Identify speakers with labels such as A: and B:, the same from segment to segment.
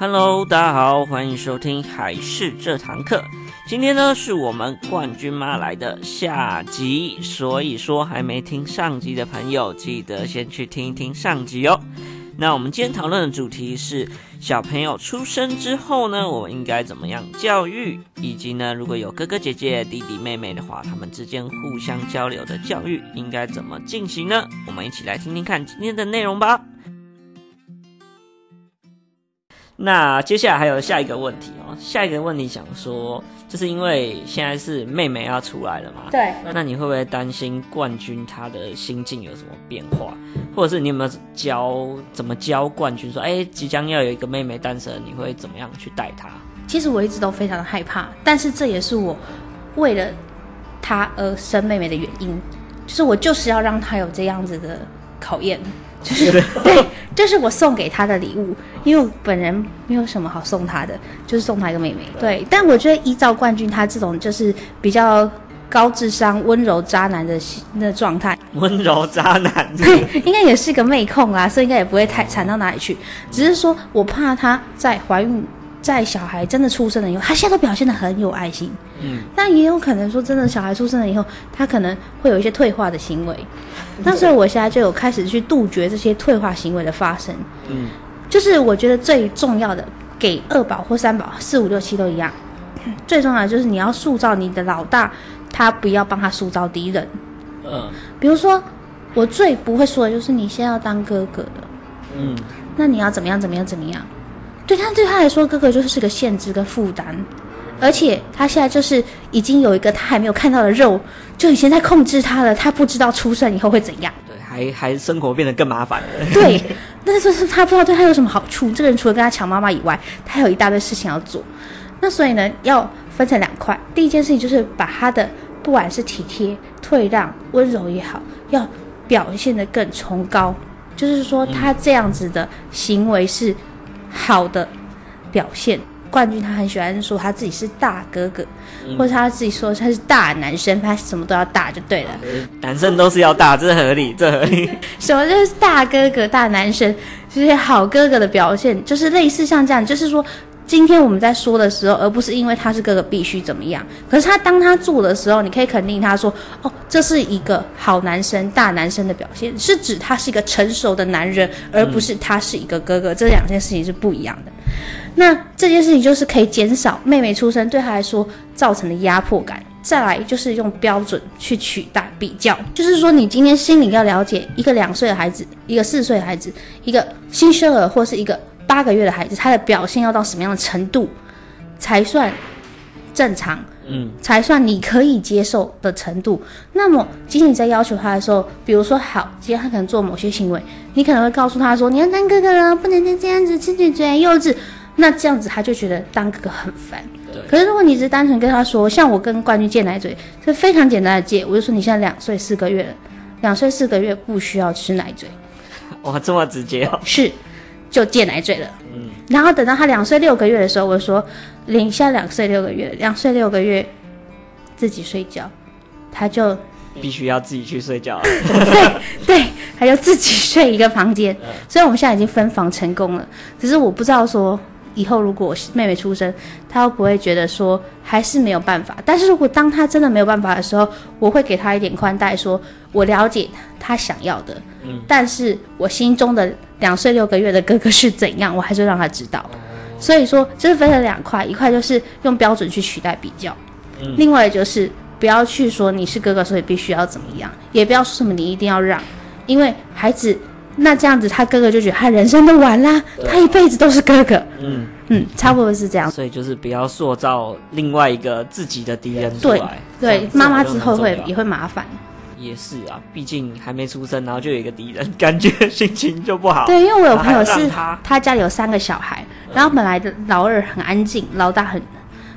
A: Hello，大家好，欢迎收听还是这堂课。今天呢是我们冠军妈来的下集，所以说还没听上集的朋友，记得先去听一听上集哦。那我们今天讨论的主题是小朋友出生之后呢，我们应该怎么样教育，以及呢，如果有哥哥姐姐、弟弟妹妹的话，他们之间互相交流的教育应该怎么进行呢？我们一起来听听看今天的内容吧。那接下来还有下一个问题哦，下一个问题想说，就是因为现在是妹妹要出来了嘛？
B: 对。
A: 那你会不会担心冠军他的心境有什么变化，或者是你有没有教怎么教冠军说，哎，即将要有一个妹妹诞生，你会怎么样去带她？
B: 其实我一直都非常的害怕，但是这也是我为了她而生妹妹的原因，就是我就是要让她有这样子的考验。就是 对，这是我送给他的礼物，因为我本人没有什么好送他的，就是送他一个妹妹。对，但我觉得依照冠军他这种就是比较高智商、温柔渣男的那状态，
A: 温柔渣男，
B: 对，应该也是个妹控啊，所以应该也不会太惨到哪里去。只是说我怕他在怀孕。在小孩真的出生了以后，他现在都表现的很有爱心，嗯，但也有可能说，真的小孩出生了以后，他可能会有一些退化的行为。那所以我现在就有开始去杜绝这些退化行为的发生，嗯，就是我觉得最重要的，给二宝或三宝、四五六七都一样，最重要的就是你要塑造你的老大，他不要帮他塑造敌人，嗯，比如说我最不会说的就是你先要当哥哥的，嗯，那你要怎么样怎么样怎么样。对他对他来说，哥哥就是个限制跟负担，而且他现在就是已经有一个他还没有看到的肉，就已经在控制他了。他不知道出生以后会怎样，
A: 对，还还生活变得更麻烦了。
B: 对，但是他不知道对他有什么好处。这个人除了跟他抢妈妈以外，他还有一大堆事情要做。那所以呢，要分成两块。第一件事情就是把他的不管是体贴、退让、温柔也好，要表现得更崇高，就是说他这样子的行为是。好的表现，冠军他很喜欢说他自己是大哥哥，嗯、或者他自己说他是大男生，他什么都要大就对了。
A: 男生都是要大，这合理，这合理。
B: 什么就是大哥哥、大男生，这些好哥哥的表现，就是类似像这样，就是说。今天我们在说的时候，而不是因为他是哥哥必须怎么样。可是他当他做的时候，你可以肯定他说：“哦，这是一个好男生、大男生的表现，是指他是一个成熟的男人，而不是他是一个哥哥。”这两件事情是不一样的。那这件事情就是可以减少妹妹出生对他来说造成的压迫感。再来就是用标准去取代比较，就是说你今天心里要了解一个两岁的孩子、一个四岁的孩子、一个新生儿或是一个。八个月的孩子，他的表现要到什么样的程度才算正常？嗯，才算你可以接受的程度。那么，即使你在要求他的时候，比如说，好，今天他可能做某些行为，你可能会告诉他说：“你要当哥哥了，不能再这样子，吃嘴嘴，幼稚。”那这样子他就觉得当哥哥很烦。对。可是如果你只是单纯跟他说，像我跟冠军借奶嘴，是非常简单的借，我就说你现在两岁四个月了，两岁四个月不需要吃奶嘴。
A: 哇，这么直接哦。
B: 是。就戒奶嘴了，嗯，然后等到他两岁六个月的时候，我就说，领下两岁六个月，两岁六个月自己睡觉，他就
A: 必须要自己去睡觉。了，
B: 对 对，他就自己睡一个房间，所以我们现在已经分房成功了，只是我不知道说。以后如果妹妹出生，她会不会觉得说还是没有办法？但是如果当她真的没有办法的时候，我会给她一点宽待，说我了解她想要的，嗯，但是我心中的两岁六个月的哥哥是怎样，我还是让她知道。所以说，这是分成两块，一块就是用标准去取代比较，嗯，另外就是不要去说你是哥哥，所以必须要怎么样，也不要说什么你一定要让，因为孩子。那这样子，他哥哥就觉得他人生都完啦，他一辈子都是哥哥。嗯嗯，差不多是这样。
A: 所以就是不要塑造另外一个自己的敌人出来。
B: 对对，妈妈之后会也会麻烦。
A: 也是啊，毕竟还没出生，然后就有一个敌人，感觉心情就不好。
B: 对，因为我有朋友是他，他家里有三个小孩，然后本来的老二很安静，老大很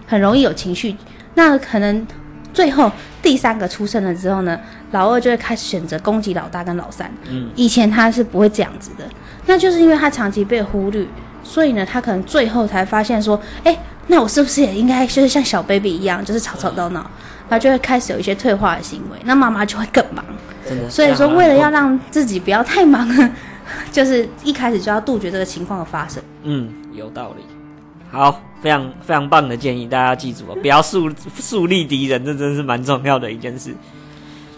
B: 很容易有情绪，那可能。最后第三个出生了之后呢，老二就会开始选择攻击老大跟老三。嗯，以前他是不会这样子的，那就是因为他长期被忽略，所以呢，他可能最后才发现说，哎，那我是不是也应该就是像小 baby 一样，就是吵吵闹闹，然后就会开始有一些退化的行为，那妈妈就会更忙。真的，所以说为了要让自己不要太忙，就是一开始就要杜绝这个情况的发生。
A: 嗯。有道理。好，非常非常棒的建议，大家记住哦，不要树树立敌人，这真是蛮重要的一件事。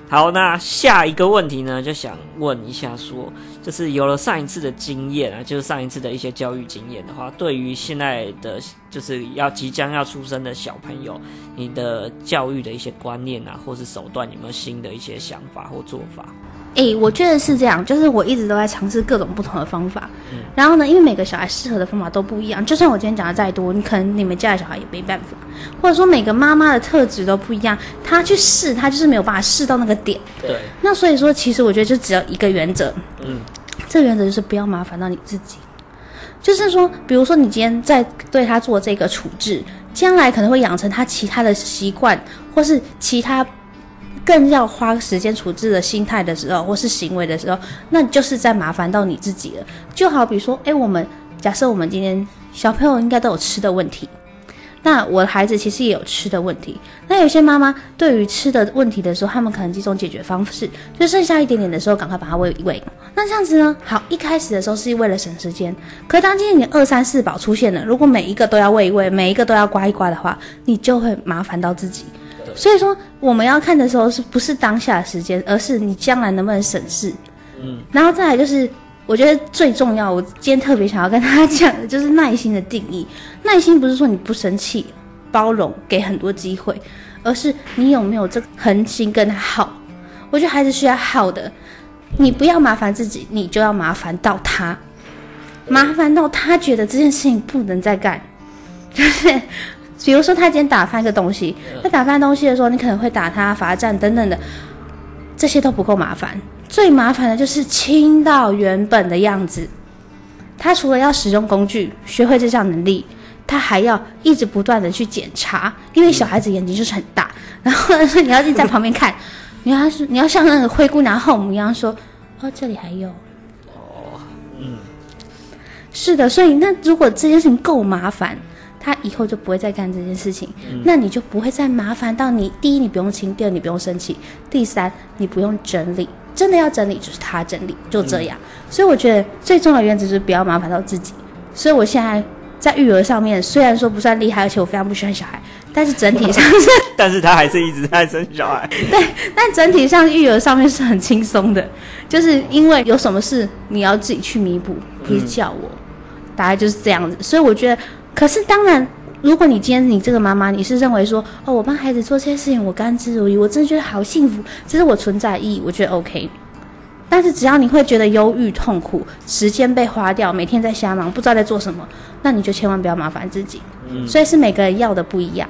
A: 好，那下一个问题呢，就想问一下说，说就是有了上一次的经验啊，就是上一次的一些教育经验的话，对于现在的就是要即将要出生的小朋友，你的教育的一些观念啊，或是手段，有没有新的一些想法或做法？
B: 诶、欸，我觉得是这样，就是我一直都在尝试各种不同的方法。嗯，然后呢，因为每个小孩适合的方法都不一样，就算我今天讲的再多，你可能你们家的小孩也没办法，或者说每个妈妈的特质都不一样，他去试，他就是没有办法试到那个点。
A: 对。
B: 那所以说，其实我觉得就只有一个原则。嗯。这个原则就是不要麻烦到你自己。就是说，比如说你今天在对他做这个处置，将来可能会养成他其他的习惯，或是其他。更要花时间处置的心态的时候，或是行为的时候，那就是在麻烦到你自己了。就好比说，诶，我们假设我们今天小朋友应该都有吃的问题，那我的孩子其实也有吃的问题。那有些妈妈对于吃的问题的时候，他们可能几种解决方式，就剩下一点点的时候，赶快把它喂一喂。那这样子呢？好，一开始的时候是为了省时间，可当今天你二三四宝出现了，如果每一个都要喂一喂，每一个都要刮一刮的话，你就会麻烦到自己。所以说，我们要看的时候，是不是当下的时间，而是你将来能不能省事。嗯，然后再来就是，我觉得最重要，我今天特别想要跟大家讲的，就是耐心的定义。耐心不是说你不生气、包容、给很多机会，而是你有没有这个恒心跟他好。我觉得孩子需要好的，你不要麻烦自己，你就要麻烦到他，麻烦到他觉得这件事情不能再干，就是。比如说他今天打翻一个东西，他打翻东西的时候，你可能会打他罚站等等的，这些都不够麻烦。最麻烦的就是清到原本的样子。他除了要使用工具，学会这项能力，他还要一直不断的去检查，因为小孩子眼睛就是很大，然后呢，你要一直在旁边看，你要是你要像那个灰姑娘后母一样说，哦，这里还有，哦，嗯，是的，所以那如果这件事情够麻烦。他以后就不会再干这件事情，嗯、那你就不会再麻烦到你。第一，你不用亲；第二，你不用生气；第三，你不用整理。真的要整理，就是他整理，就这样。嗯、所以我觉得最重要的原则就是不要麻烦到自己。所以我现在在育儿上面，虽然说不算厉害，而且我非常不喜欢小孩，但是整体上是，
A: 但是他还是一直在生小孩。
B: 对，但整体上育儿上面是很轻松的，就是因为有什么事你要自己去弥补，不是叫我，嗯、大概就是这样子。所以我觉得。可是当然，如果你今天你这个妈妈，你是认为说，哦，我帮孩子做这些事情，我甘之如饴，我真的觉得好幸福，这是我存在意义，我觉得 OK。但是只要你会觉得忧郁、痛苦，时间被花掉，每天在瞎忙，不知道在做什么，那你就千万不要麻烦自己。嗯，所以是每个人要的不一样。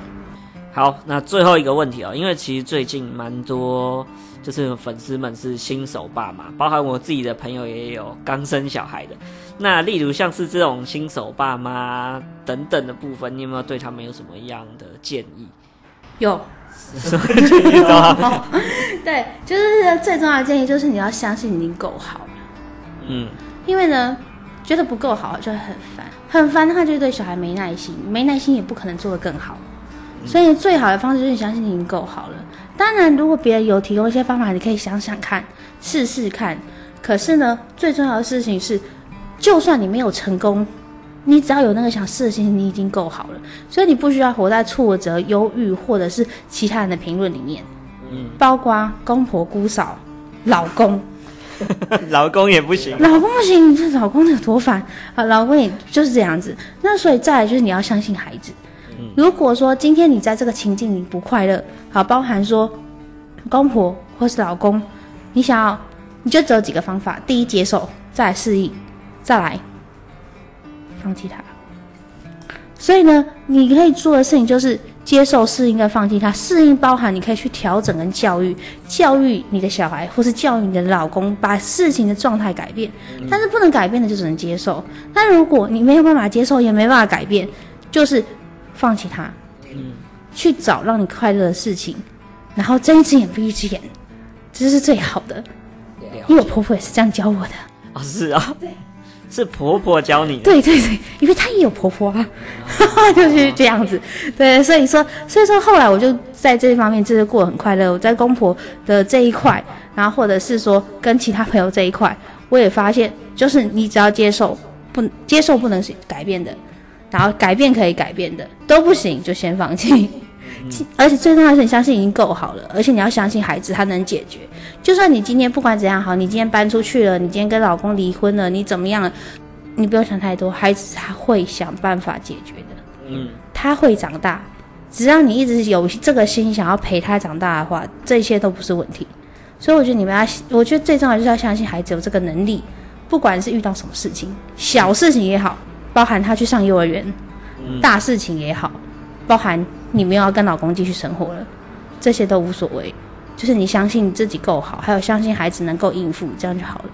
A: 好，那最后一个问题哦，因为其实最近蛮多。就是粉丝们是新手爸妈，包含我自己的朋友也有刚生小孩的。那例如像是这种新手爸妈等等的部分，你有没有对他们有什么样的建议？
B: 有什么？对，就是最重要的建议就是你要相信你已经够好了。嗯，因为呢，觉得不够好就会很烦，很烦的话就对小孩没耐心，没耐心也不可能做得更好。所以最好的方式就是你相信你已经够好了。当然，如果别人有提供一些方法，你可以想想看，试试看。可是呢，最重要的事情是，就算你没有成功，你只要有那个想试的心情，你已经够好了。所以你不需要活在挫折、忧郁或者是其他人的评论里面。嗯，包括公婆、姑嫂、老公，
A: 老公也不行，
B: 老公不行，这老公有多烦啊！老公也就是这样子。那所以再来就是你要相信孩子。如果说今天你在这个情境里不快乐，好，包含说公婆或是老公，你想要，你就只有几个方法：第一，接受；再来适应；再来放弃他。所以呢，你可以做的事情就是接受、适应跟放弃他。适应包含你可以去调整跟教育，教育你的小孩或是教育你的老公，把事情的状态改变。但是不能改变的就只能接受。那如果你没有办法接受，也没办法改变，就是。放弃他，嗯，去找让你快乐的事情，然后睁一只眼闭一只眼，这是最好的。因为我婆婆也是这样教我的。
A: 哦，是啊，对，是婆婆教你的。
B: 对对对，因为她也有婆婆啊，哦、就是这样子。对，所以说，所以说后来我就在这一方面就是过得很快乐。我在公婆的这一块，然后或者是说跟其他朋友这一块，我也发现，就是你只要接受，不接受不能改变的。然后改变可以改变的都不行，就先放弃。嗯、而且最重要的是，你相信已经够好了，而且你要相信孩子他能解决。就算你今天不管怎样好，你今天搬出去了，你今天跟老公离婚了，你怎么样了？你不要想太多，孩子他会想办法解决的。嗯，他会长大，只要你一直有这个心想要陪他长大的话，这些都不是问题。所以我觉得你们要，我觉得最重要就是要相信孩子有这个能力，不管是遇到什么事情，小事情也好，包含他去上幼儿园，大事情也好，包含你没有要跟老公继续生活了，这些都无所谓，就是你相信自己够好，还有相信孩子能够应付，这样就好了。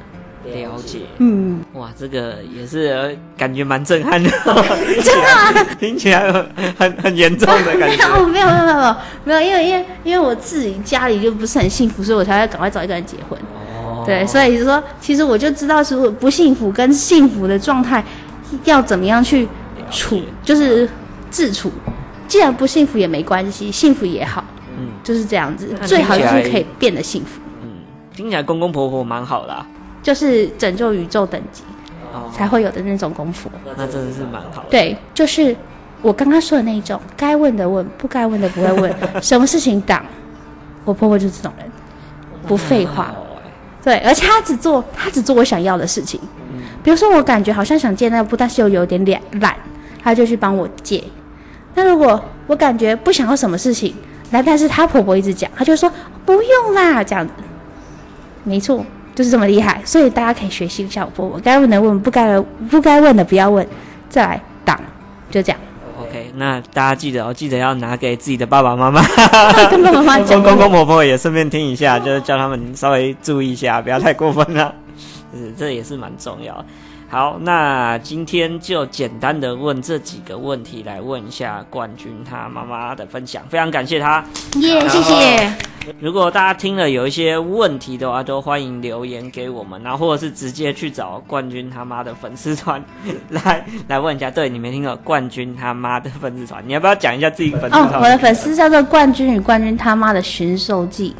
A: 了解，
B: 嗯，
A: 哇，这个也是感觉蛮震撼的，
B: 真的啊？
A: 听起来很很严重的感觉。
B: 哦，没有没有没有没有，因为因为因为我自己家里就不是很幸福，所以我才要赶快找一个人结婚。哦，对，所以就说，其实我就知道是不幸福跟幸福的状态要怎么样去处，就是自处。既然不幸福也没关系，幸福也好，嗯，就是这样子，最好就是可以变得幸福。
A: 嗯，听起来公公婆婆蛮好的啊。
B: 就是拯救宇宙等级，才会有的那种功夫。
A: 那真的是蛮好的。
B: 对，就是我刚刚说的那一种，该问的问，不该问的不会问，什么事情挡。我婆婆就是这种人，不废话。对，而且她只做她只做我想要的事情。比如说我感觉好像想借那个布，但是又有点懒懒，她就去帮我借。那如果我感觉不想要什么事情，来，但是她婆婆一直讲，她就说不用啦，这样子。没错。就是这么厉害，所以大家可以学习一下我婆婆，该问的问，不该不该问的不要问，再来挡，就这样。
A: OK，那大家记得哦，记得要拿给自己的爸爸妈妈，
B: 跟爸爸妈妈讲，
A: 公公婆婆也顺便听一下，就是叫他们稍微注意一下，不要太过分了。是，这也是蛮重要。好，那今天就简单的问这几个问题，来问一下冠军他妈妈的分享，非常感谢他，
B: 耶、yeah，谢谢。
A: 如果大家听了有一些问题的话，都欢迎留言给我们，然后或者是直接去找冠军他妈的粉丝团 来来问一下。对，你没听过冠军他妈的粉丝团，你要不要讲一下自己粉丝团？
B: 哦，我的粉丝叫做冠军与冠军他妈的驯兽记。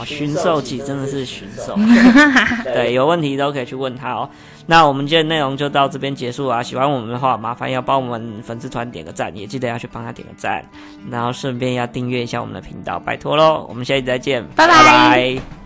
A: 哦，驯兽记真的是驯兽，对，有问题都可以去问他哦。那我们今天内容就到这边结束啊！喜欢我们的话，麻烦要帮我们粉丝团点个赞，也记得要去帮他点个赞，然后顺便要订阅一下我们的频道，拜托喽！我们下期再见，
B: 拜拜。拜拜。